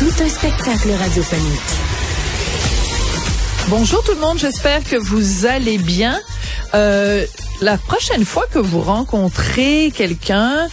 Tout un spectacle radiophonique. Bonjour tout le monde, j'espère que vous allez bien. Euh, la prochaine fois que vous rencontrez quelqu'un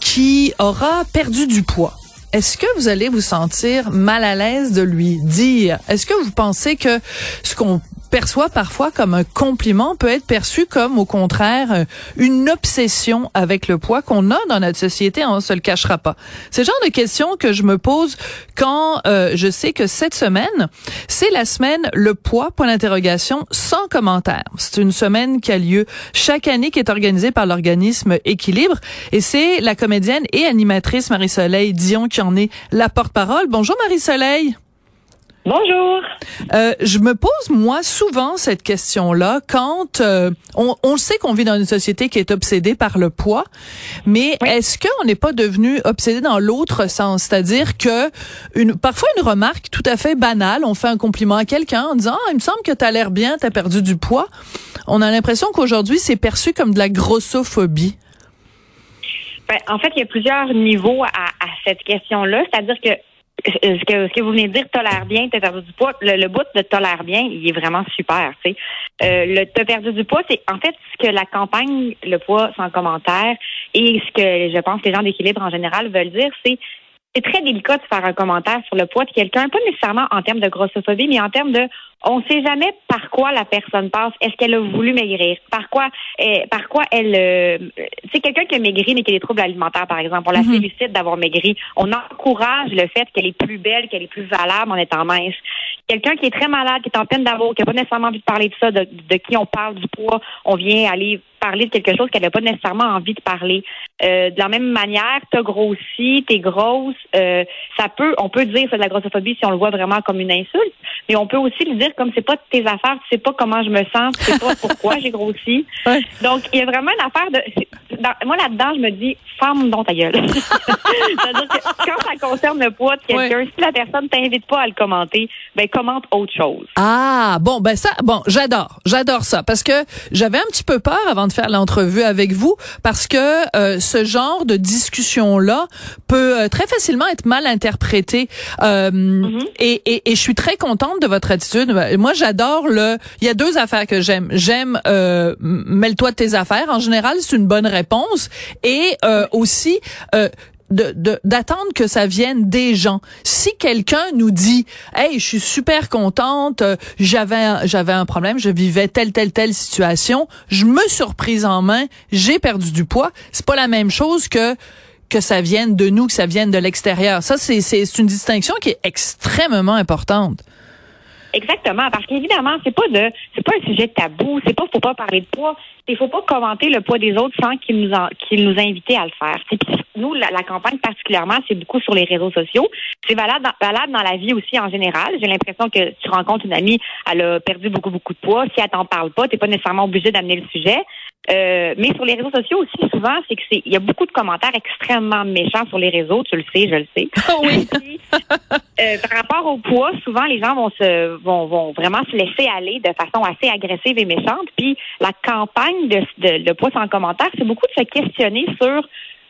qui aura perdu du poids, est-ce que vous allez vous sentir mal à l'aise de lui dire? Est-ce que vous pensez que ce qu'on perçoit parfois comme un compliment peut être perçu comme au contraire une obsession avec le poids qu'on a dans notre société, on se le cachera pas. C'est le genre de questions que je me pose quand euh, je sais que cette semaine, c'est la semaine le poids point d'interrogation sans commentaire. C'est une semaine qui a lieu chaque année qui est organisée par l'organisme Équilibre et c'est la comédienne et animatrice Marie-Soleil Dion qui en est la porte-parole. Bonjour Marie-Soleil. Bonjour. Euh, je me pose moi souvent cette question-là quand euh, on, on sait qu'on vit dans une société qui est obsédée par le poids, mais est-ce qu'on n'est pas devenu obsédé dans l'autre sens, c'est-à-dire que une parfois une remarque tout à fait banale, on fait un compliment à quelqu'un en disant ah, il me semble que tu as l'air bien, tu as perdu du poids. On a l'impression qu'aujourd'hui c'est perçu comme de la grossophobie. Ben, en fait, il y a plusieurs niveaux à, à cette question-là, c'est-à-dire que ce que, ce que vous venez de dire, tolère bien, t'as perdu du poids. Le, bout de tolère bien, il est vraiment super. Tu sais. Euh, le t'as perdu du poids, c'est en fait ce que la campagne, le poids sans commentaire, et ce que je pense que les gens d'équilibre en général veulent dire, c'est c'est très délicat de faire un commentaire sur le poids de quelqu'un, pas nécessairement en termes de grossophobie, mais en termes de on ne sait jamais par quoi la personne passe. Est-ce qu'elle a voulu maigrir? Par quoi, eh, par quoi elle... Euh, c'est quelqu'un qui a maigri mais qui a des troubles alimentaires, par exemple. On la mhm. félicite d'avoir maigri. On encourage le fait qu'elle est plus belle, qu'elle est plus valable en étant mince. Quelqu'un qui est très malade, qui est en peine d'amour, qui n'a pas nécessairement envie de parler de ça, de, qui on parle du poids, on vient aller parler de quelque chose qu'elle n'a pas nécessairement envie de parler. Euh, de la même manière, t'as grossi, t'es grosse, euh, ça peut, on peut dire c'est de la grossophobie si on le voit vraiment comme une insulte, mais on peut aussi le dire comme c'est pas tes affaires, tu sais pas comment je me sens, tu sais pas pourquoi j'ai grossi. Donc il y a vraiment une affaire de, moi là-dedans je me dis ferme donc ta gueule. C'est-à-dire que quand ça concerne le poids de quelqu'un, si la personne t'invite pas à le commenter, ben commente autre chose. Ah bon ben ça, bon j'adore, j'adore ça parce que j'avais un petit peu peur avant de faire l'entrevue avec vous parce que euh, ce genre de discussion là peut euh, très facilement être mal interprété euh, mm-hmm. et, et, et, je suis très contente de votre attitude? Moi, j'adore le. Il y a deux affaires que j'aime. J'aime euh, mêle-toi de tes affaires. En général, c'est une bonne réponse et euh, aussi. Euh, de d'attendre que ça vienne des gens. Si quelqu'un nous dit "Hey, je suis super contente, euh, j'avais j'avais un problème, je vivais telle telle telle situation, je me suis reprise en main, j'ai perdu du poids", c'est pas la même chose que que ça vienne de nous, que ça vienne de l'extérieur. Ça c'est c'est une distinction qui est extrêmement importante. Exactement, parce qu'évidemment, c'est pas de, c'est pas un sujet tabou, c'est pas faut pas parler de poids, il faut pas commenter le poids des autres sans qu'ils nous qu'ils nous invitent à le faire. nous, la, campagne particulièrement, c'est beaucoup sur les réseaux sociaux. C'est valable dans, valable dans la vie aussi en général. J'ai l'impression que tu rencontres une amie, elle a perdu beaucoup beaucoup de poids. Si elle t'en parle pas, t'es pas nécessairement obligé d'amener le sujet. Euh, mais sur les réseaux sociaux aussi, souvent, c'est que c'est, il y a beaucoup de commentaires extrêmement méchants sur les réseaux. Tu le sais, je le sais. Ah oui. euh, par rapport au poids, souvent les gens vont se, vont, vont vraiment se laisser aller de façon assez agressive et méchante. Puis la campagne de, de le poids sans commentaire, c'est beaucoup de se questionner sur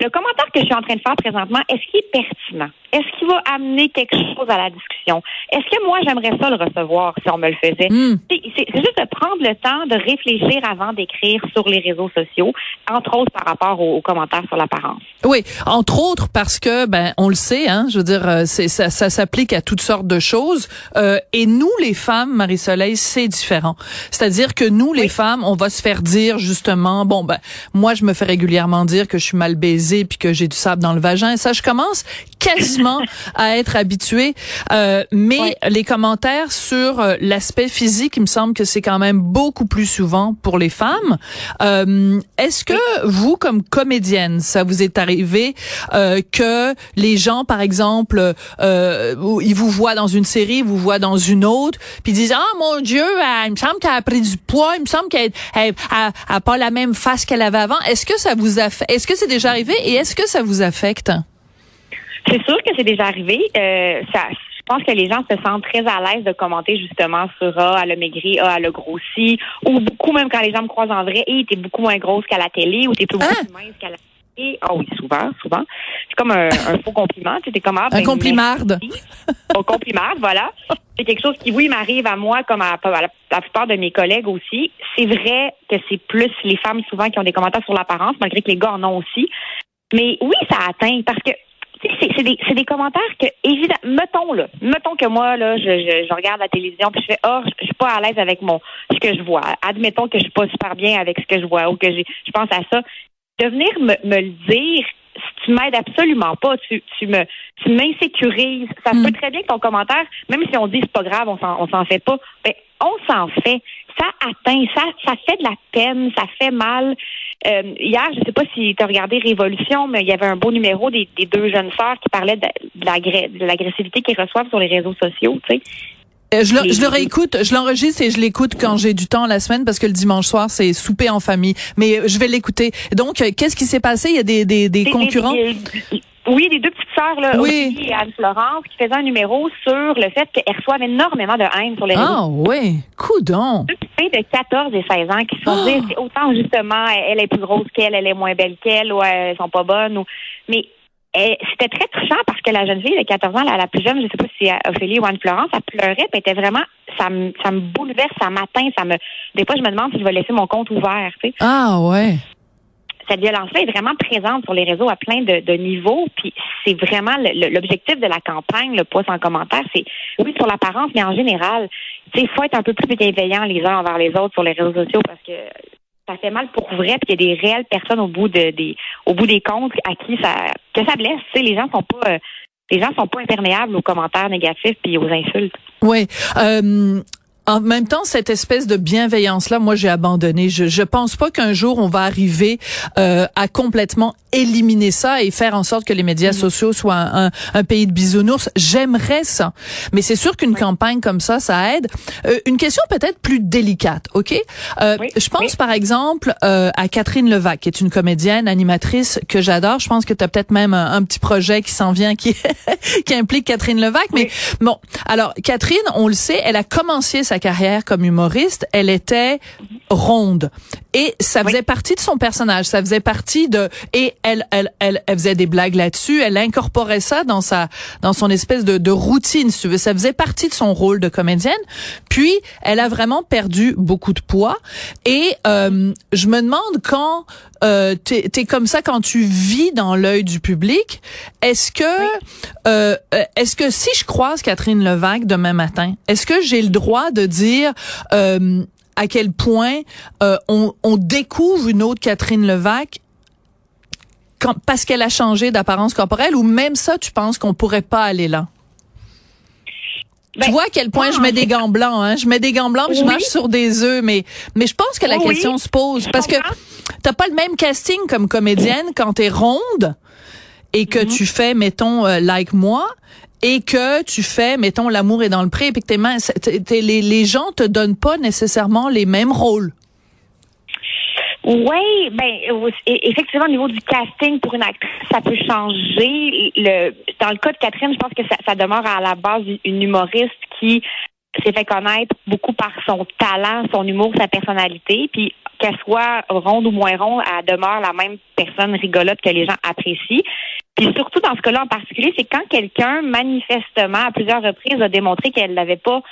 le commentaire que je suis en train de faire présentement, est-ce qu'il est pertinent? Est-ce qu'il va amener quelque chose à la discussion? Est-ce que moi, j'aimerais ça le recevoir si on me le faisait? Hmm. C'est juste de prendre le temps de réfléchir avant d'écrire sur les réseaux sociaux, entre autres par rapport aux, commentaires sur l'apparence. Oui, entre autres parce que, ben, on le sait, hein, je veux dire, euh, ça s'applique à toutes sortes de choses. Euh, et nous, les femmes, Marie-Soleil, c'est différent. C'est-à-dire que nous, les femmes, on va se faire dire justement, bon, ben, moi, je me fais régulièrement dire que je suis mal baisée puis que j'ai du sable dans le vagin. Ça, je commence quasiment à être habitué. Euh, mais les commentaires sur euh, l'aspect physique, il me semble que c'est quand même beaucoup plus souvent pour les femmes. Euh, Est-ce que vous, comme comédienne, ça vous est arrivé euh, que les gens, par exemple, euh, ils vous voient dans une série, vous voient dans une autre, puis disent ah mon Dieu, il me semble qu'elle a pris du poids, il me semble qu'elle a, pas la même face qu'elle avait avant. Est-ce que ça vous a Est-ce que c'est déjà arrivé et est-ce que ça vous affecte? C'est sûr que c'est déjà arrivé. Euh, ça, je pense que les gens se sentent très à l'aise de commenter justement sur Ah, elle a maigri, Ah, elle a grossi, ou beaucoup même quand les gens me croisent en vrai, et t'es beaucoup moins grosse qu'à la télé, ou t'es plus, ah! mince qu'à la télé. Ah oui, souvent, souvent. C'est comme un, faux compliment. Tu comme ah, un ben, complimarde. un complimarde, voilà. C'est quelque chose qui, oui, m'arrive à moi comme à, la, plupart de mes collègues aussi. C'est vrai que c'est plus les femmes souvent qui ont des commentaires sur l'apparence, malgré que les gars en ont aussi. Mais oui, ça atteint parce que c'est des, des, commentaires que, évidemment, mettons, là, mettons que moi, là, je, je, regarde la télévision puis je fais, oh, je, suis pas à l'aise avec mon, ce que je vois. Admettons que je suis pas super bien avec ce que je vois ou que je pense à ça. De venir me, me le dire, tu m'aides absolument pas. Tu, tu me, tu m'insécurises. Ça mm. peut très bien que ton commentaire, même si on dit c'est pas grave, on s'en, on s'en fait pas, ben, on s'en fait. Ça atteint, ça, ça fait de la peine, ça fait mal. Euh, hier, je sais pas si tu as regardé Révolution, mais il y avait un beau numéro des, deux jeunes sœurs qui parlaient de, de l'agressivité qu'ils reçoivent sur les réseaux sociaux, tu sais. Euh, je, le, je le réécoute, je l'enregistre et je l'écoute quand j'ai du temps la semaine parce que le dimanche soir c'est souper en famille. Mais euh, je vais l'écouter. Donc, qu'est-ce qui s'est passé? Il y a des, des, des concurrents? Oui, les deux petites sœurs, là, oui. et Anne-Florence, qui faisaient un numéro sur le fait qu'elles reçoivent énormément de haine sur les réseaux. Ah oui, coudon. Deux filles de 14 et 16 ans qui se sont dit, autant justement, elle est plus grosse qu'elle, elle est moins belle qu'elle, ou elles sont pas bonnes, ou... mais c'était très touchant parce que la jeune fille de 14 ans, la, la plus jeune, je sais pas si c'est Ophélie ou Anne-Florence, elle pleurait, elle était vraiment, ça me, ça me bouleverse, ça m'atteint, ça me, des fois, je me demande si je vais laisser mon compte ouvert, tu sais. Ah, ouais. Cette violence-là est vraiment présente sur les réseaux à plein de, de niveaux, puis c'est vraiment l'objectif de la campagne, le poids sans commentaire, c'est, oui, sur l'apparence, mais en général, il faut être un peu plus bienveillant les uns envers les autres sur les réseaux sociaux parce que ça fait mal pour vrai, puis il y a des réelles personnes au bout de des au bout des comptes à qui ça que ça blesse. Tu sais, les gens sont pas euh, les gens sont pas imperméables aux commentaires négatifs puis aux insultes. Oui. Euh, en même temps, cette espèce de bienveillance-là, moi, j'ai abandonné. Je, je pense pas qu'un jour on va arriver euh, à complètement éliminer ça et faire en sorte que les médias mm. sociaux soient un, un, pays de bisounours. J'aimerais ça, mais c'est sûr qu'une campagne comme ça, ça aide. Euh, une question peut-être plus délicate, ok? Euh, Je pense par exemple euh, à Catherine Levac, qui est une comédienne, animatrice que j'adore. Je pense que tu as peut-être même un, petit projet qui s'en vient qui qui implique Catherine Levac. Mais bon, alors Catherine, on le sait, elle a commencé sa carrière comme humoriste, elle était ronde et ça faisait partie de son personnage, ça faisait partie de et elle elle elle, elle faisait des blagues là-dessus, elle incorporait ça dans sa dans son espèce de, de routine, si tu veux, ça faisait partie de son rôle de comédienne. Puis elle a vraiment perdu beaucoup de poids. Et euh, je me demande quand euh, t'es es comme ça quand tu vis dans l'œil du public, est-ce que euh, est-ce que si je croise Catherine Levac demain matin, est-ce que j'ai le droit de dire euh, à quel point euh, on, on, découvre une autre Catherine Levac parce qu'elle a changé d'apparence corporelle ou même ça, tu penses qu'on pourrait pas aller là? tu ben, vois à quel point je mets des gants blancs, hein? Je mets des gants blancs, je marche sur des œufs, mais mais je pense que la question se pose parce que t'as pas le même casting comme comédienne quand t'es ronde et que mm-hmm. tu fais, mettons, euh, like moi, et que tu fais, mettons, l'amour est dans le pré, et que tes mains, les, les gens te donnent pas nécessairement les mêmes rôles. Oui, ben effectivement au niveau du casting pour une actrice, ça peut changer. Le, dans le cas de Catherine, je pense que ça, ça demeure à la base une humoriste qui s'est fait connaître beaucoup par son talent, son humour, sa personnalité. Puis qu'elle soit ronde ou moins ronde, elle demeure la même personne rigolote que les gens apprécient. Puis surtout dans ce cas-là en particulier, c'est quand quelqu'un manifestement à plusieurs reprises a démontré qu'elle n'avait pas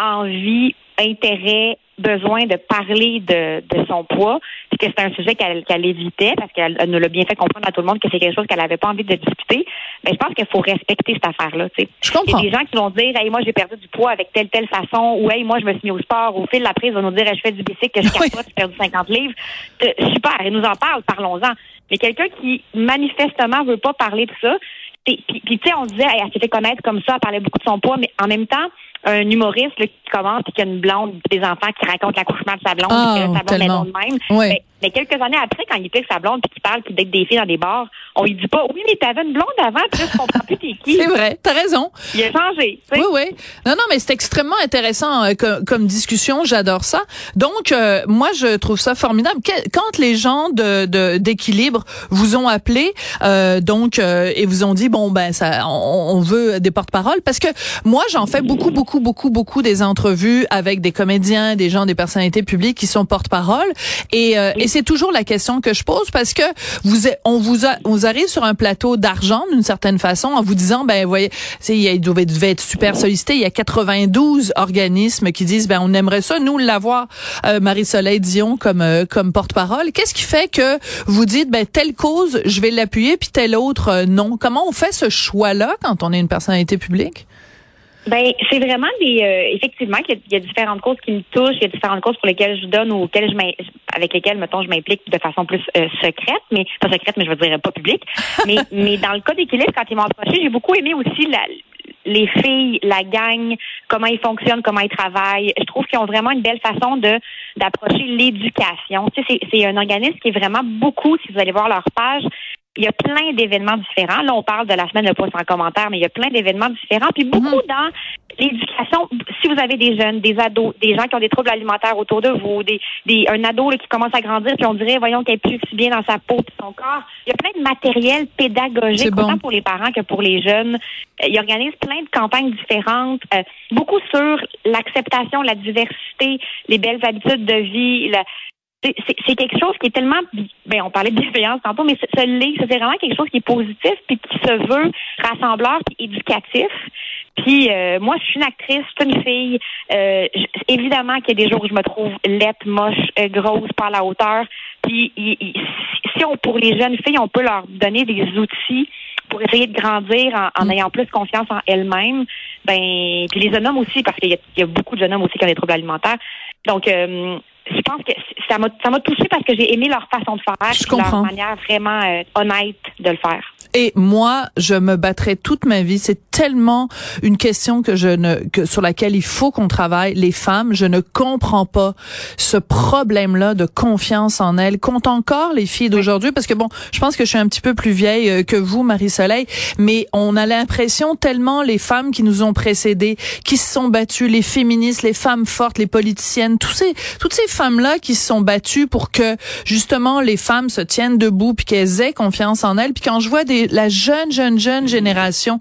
envie, intérêt, besoin de parler de, de son poids, puis que c'est un sujet qu'elle évitait parce qu'elle nous l'a bien fait comprendre à tout le monde que c'est quelque chose qu'elle n'avait pas envie de discuter. Mais je pense qu'il faut respecter cette affaire-là. Tu sais. Je comprends. Il y a des gens qui vont dire, hey, moi j'ai perdu du poids avec telle telle façon, ou hey, moi je me suis mis au sport. Au fil de la prise, va nous dire, je fais du bicycle, que je capote, j'ai perdu 50 livres. Super, elle nous en parle, parlons-en. Mais quelqu'un qui manifestement veut pas parler de ça, Puis, puis tu sais, on disait, elle s'est fait connaître comme ça, elle parlait beaucoup de son poids, mais en même temps, un humoriste qui commence et qui a une blonde, des enfants qui racontent l'accouchement de sa blonde, oh, que sa blonde est de même. Ouais. Mais, mais quelques années après, quand il était avec sa blonde puis qu'il parle puis d'être des filles dans des bars, on lui dit pas oui mais t'avais une blonde avant puis là je comprends plus t'es qui. C'est vrai, t'as raison. Il a changé. Oui, oui. Non, non, mais c'est extrêmement intéressant euh, comme, comme discussion. J'adore ça. Donc, euh, moi, je trouve ça formidable. Que- quand les gens de de- d'équilibre vous ont appelé, euh, donc, euh, et vous ont dit bon ben ça, on, on veut des porte-paroles, parce que moi, j'en fais beaucoup, beaucoup, beaucoup, beaucoup des entrevues avec des comédiens, des gens, des personnalités publiques qui sont porte-parole, et, euh, et c'est toujours la question que je pose parce que vous, on vous, arrive sur un plateau d'argent d'une certaine façon en vous disant ben voyez, il devait, être super sollicité. Il y a 92 organismes qui disent ben on aimerait ça nous l'avoir euh, Marie-Soleil Dion comme euh, comme porte-parole. Qu'est-ce qui fait que vous dites ben telle cause je vais l'appuyer puis telle autre euh, non? Comment on fait ce choix là quand on est une personnalité publique? Ben, c'est vraiment des. euh, effectivement, qu'il y, a- il y a différentes causes qui me touchent, il y a différentes causes pour lesquelles je donne ou auxquelles je avec lesquelles, mettons, je m'implique de façon plus euh, secrète, mais pas secrète, mais je veux dire pas publique. mais, mais dans le cas d'équilibre, quand ils m'ont approché, j'ai beaucoup aimé aussi la, les filles, la gang, comment ils fonctionnent, comment ils travaillent. Je trouve qu'ils ont vraiment une belle façon de d'approcher l'éducation. Tu sais, c'est un organisme qui est vraiment beaucoup, si vous allez voir leur page, il y a plein d'événements différents. Là, on parle de la semaine de poids sans commentaire, mais il y a plein d'événements différents. Puis beaucoup dans l'éducation, si vous avez des jeunes, des ados, des gens qui ont des troubles alimentaires autour de vous, des, des un ado là, qui commence à grandir, puis on dirait, voyons qu'elle est plus si bien dans sa peau puis son corps. Il y a plein de matériel pédagogique, bon. autant pour les parents que pour les jeunes. Euh, Il organise plein de campagnes différentes, euh, beaucoup sur l'acceptation, la diversité, les belles habitudes de vie, la, c'est quelque chose qui est tellement ben on parlait de bienveillance tantôt mais ce Ça, c'est vraiment quelque chose qui est positif puis qui se veut rassembleur puis éducatif. Puis euh, moi je suis une actrice je suis une fille. Euh, je- évidemment qu'il y a des jours où je me trouve laite moche euh, grosse pas à la hauteur. Puis si on pour les jeunes filles on peut leur donner des outils pour essayer de grandir en, en ayant plus confiance en elles-mêmes ben puis les jeunes hommes aussi parce qu'il y, y a beaucoup de jeunes hommes aussi qui ont des troubles alimentaires. Donc euh, je pense que ça m'a ça m'a touché parce que j'ai aimé leur façon de faire, Je leur comprends. manière vraiment euh, honnête de le faire. Et moi, je me battrai toute ma vie. C'est tellement une question que je ne, que sur laquelle il faut qu'on travaille. Les femmes, je ne comprends pas ce problème-là de confiance en elles. Compte encore les filles d'aujourd'hui, parce que bon, je pense que je suis un petit peu plus vieille euh, que vous, Marie-Soleil, mais on a l'impression tellement les femmes qui nous ont précédées, qui se sont battues, les féministes, les femmes fortes, les politiciennes, tous ces, toutes ces femmes-là qui se sont battues pour que justement les femmes se tiennent debout puis qu'elles aient confiance en elles. Puis quand je vois des, la jeune, jeune, jeune génération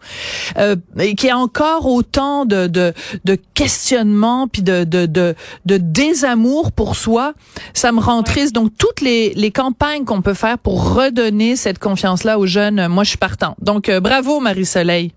euh, et qui a encore autant de, de, de questionnements puis de, de, de, de désamour pour soi, ça me rend triste. Donc toutes les, les campagnes qu'on peut faire pour redonner cette confiance-là aux jeunes, euh, moi je suis partant. Donc euh, bravo Marie-Soleil.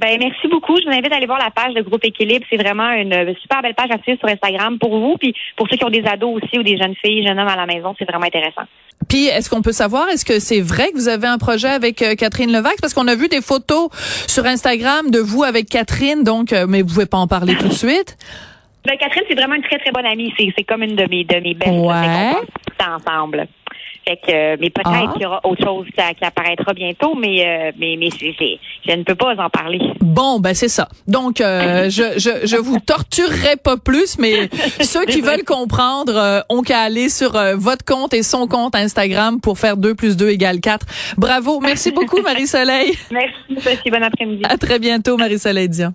Ben merci beaucoup. Je vous invite à aller voir la page de Groupe Équilibre. C'est vraiment une super belle page à suivre sur Instagram pour vous, puis pour ceux qui ont des ados aussi ou des jeunes filles, jeunes hommes à la maison, c'est vraiment intéressant. Puis, est-ce qu'on peut savoir, est-ce que c'est vrai que vous avez un projet avec euh, Catherine Levac? Parce qu'on a vu des photos sur Instagram de vous avec Catherine, donc, euh, mais vous pouvez pas en parler tout de suite. Ben, Catherine, c'est vraiment une très très bonne amie. C'est c'est comme une de mes de mes belles. Ouais. temps ensemble. Fait que, euh, mais peut-être Ah. qu'il y aura autre chose qui, apparaîtra bientôt, mais euh, mais mais c'est- c'est- je ne peux pas en parler. Bon, ben c'est ça. Donc, euh, je, je, je vous torturerai pas plus, mais ceux qui veulent comprendre euh, ont qu'à aller sur euh, votre compte et son compte Instagram pour faire 2 plus 2 égale 4. Bravo. Merci beaucoup, Marie-Soleil. Merci, Sophie. Bon après-midi. À très bientôt, Marie-Soleil Dion.